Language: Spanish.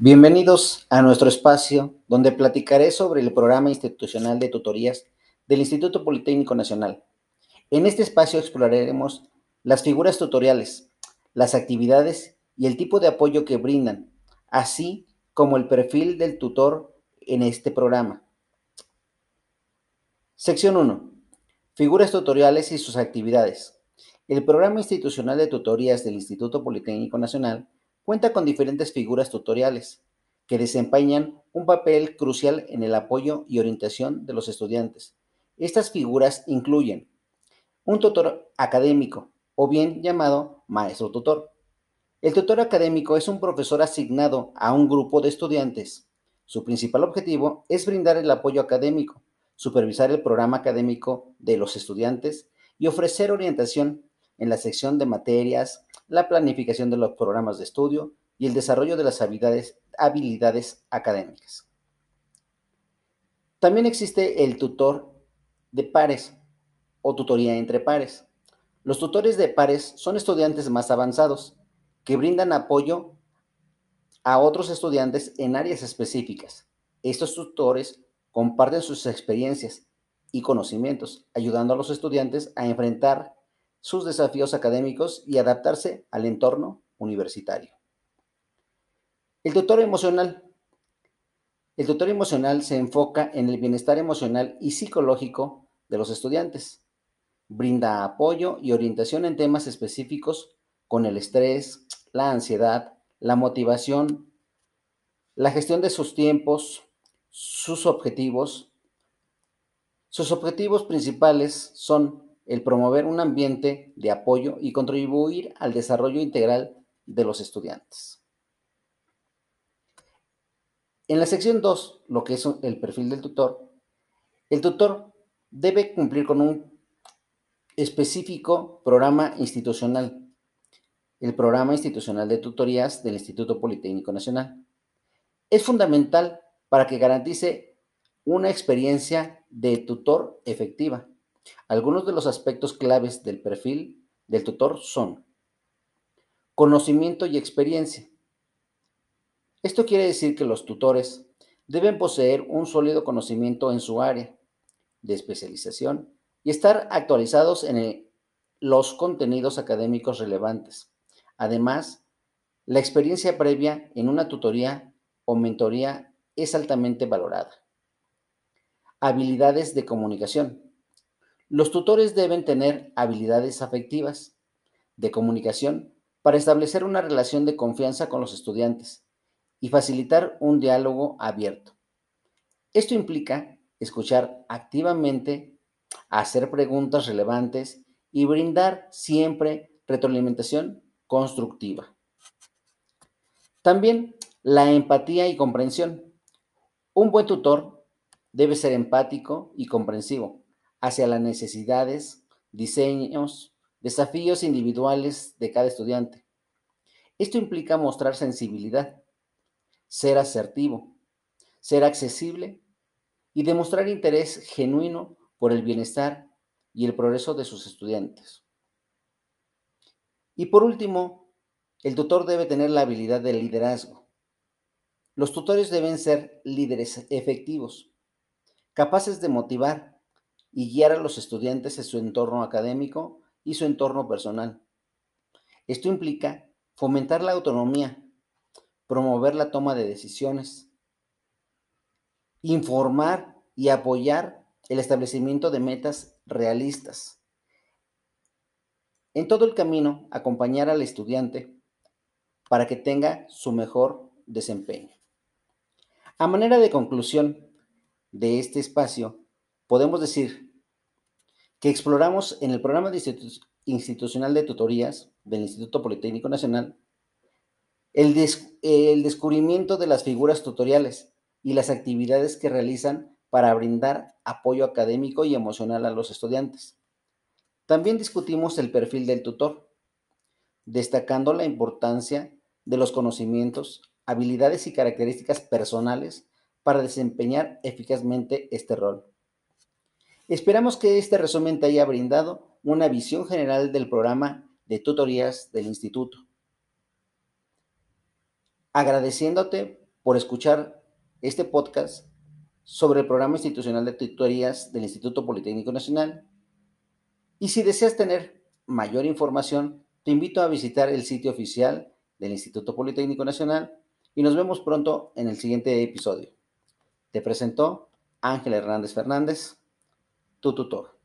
Bienvenidos a nuestro espacio donde platicaré sobre el programa institucional de tutorías del Instituto Politécnico Nacional. En este espacio exploraremos las figuras tutoriales, las actividades y el tipo de apoyo que brindan, así como el perfil del tutor en este programa. Sección 1. Figuras tutoriales y sus actividades. El programa institucional de tutorías del Instituto Politécnico Nacional cuenta con diferentes figuras tutoriales que desempeñan un papel crucial en el apoyo y orientación de los estudiantes. Estas figuras incluyen un tutor académico o bien llamado maestro tutor. El tutor académico es un profesor asignado a un grupo de estudiantes. Su principal objetivo es brindar el apoyo académico, supervisar el programa académico de los estudiantes y ofrecer orientación en la sección de materias, la planificación de los programas de estudio y el desarrollo de las habilidades, habilidades académicas. También existe el tutor de pares o tutoría entre pares. Los tutores de pares son estudiantes más avanzados que brindan apoyo a otros estudiantes en áreas específicas. Estos tutores comparten sus experiencias y conocimientos, ayudando a los estudiantes a enfrentar sus desafíos académicos y adaptarse al entorno universitario. El tutor emocional. El tutor emocional se enfoca en el bienestar emocional y psicológico de los estudiantes. Brinda apoyo y orientación en temas específicos con el estrés, la ansiedad, la motivación, la gestión de sus tiempos, sus objetivos. Sus objetivos principales son el promover un ambiente de apoyo y contribuir al desarrollo integral de los estudiantes. En la sección 2, lo que es el perfil del tutor, el tutor debe cumplir con un específico programa institucional, el programa institucional de tutorías del Instituto Politécnico Nacional. Es fundamental para que garantice una experiencia de tutor efectiva algunos de los aspectos claves del perfil del tutor son conocimiento y experiencia. Esto quiere decir que los tutores deben poseer un sólido conocimiento en su área de especialización y estar actualizados en los contenidos académicos relevantes. Además, la experiencia previa en una tutoría o mentoría es altamente valorada. Habilidades de comunicación. Los tutores deben tener habilidades afectivas de comunicación para establecer una relación de confianza con los estudiantes y facilitar un diálogo abierto. Esto implica escuchar activamente, hacer preguntas relevantes y brindar siempre retroalimentación constructiva. También la empatía y comprensión. Un buen tutor debe ser empático y comprensivo hacia las necesidades, diseños, desafíos individuales de cada estudiante. Esto implica mostrar sensibilidad, ser asertivo, ser accesible y demostrar interés genuino por el bienestar y el progreso de sus estudiantes. Y por último, el tutor debe tener la habilidad de liderazgo. Los tutores deben ser líderes efectivos, capaces de motivar y guiar a los estudiantes en su entorno académico y su entorno personal. Esto implica fomentar la autonomía, promover la toma de decisiones, informar y apoyar el establecimiento de metas realistas. En todo el camino, acompañar al estudiante para que tenga su mejor desempeño. A manera de conclusión de este espacio, podemos decir que exploramos en el programa institucional de tutorías del Instituto Politécnico Nacional el, el descubrimiento de las figuras tutoriales y las actividades que realizan para brindar apoyo académico y emocional a los estudiantes. También discutimos el perfil del tutor, destacando la importancia de los conocimientos, habilidades y características personales para desempeñar eficazmente este rol. Esperamos que este resumen te haya brindado una visión general del programa de tutorías del instituto. Agradeciéndote por escuchar este podcast sobre el programa institucional de tutorías del Instituto Politécnico Nacional. Y si deseas tener mayor información, te invito a visitar el sitio oficial del Instituto Politécnico Nacional y nos vemos pronto en el siguiente episodio. Te presentó Ángel Hernández Fernández, tu tutor.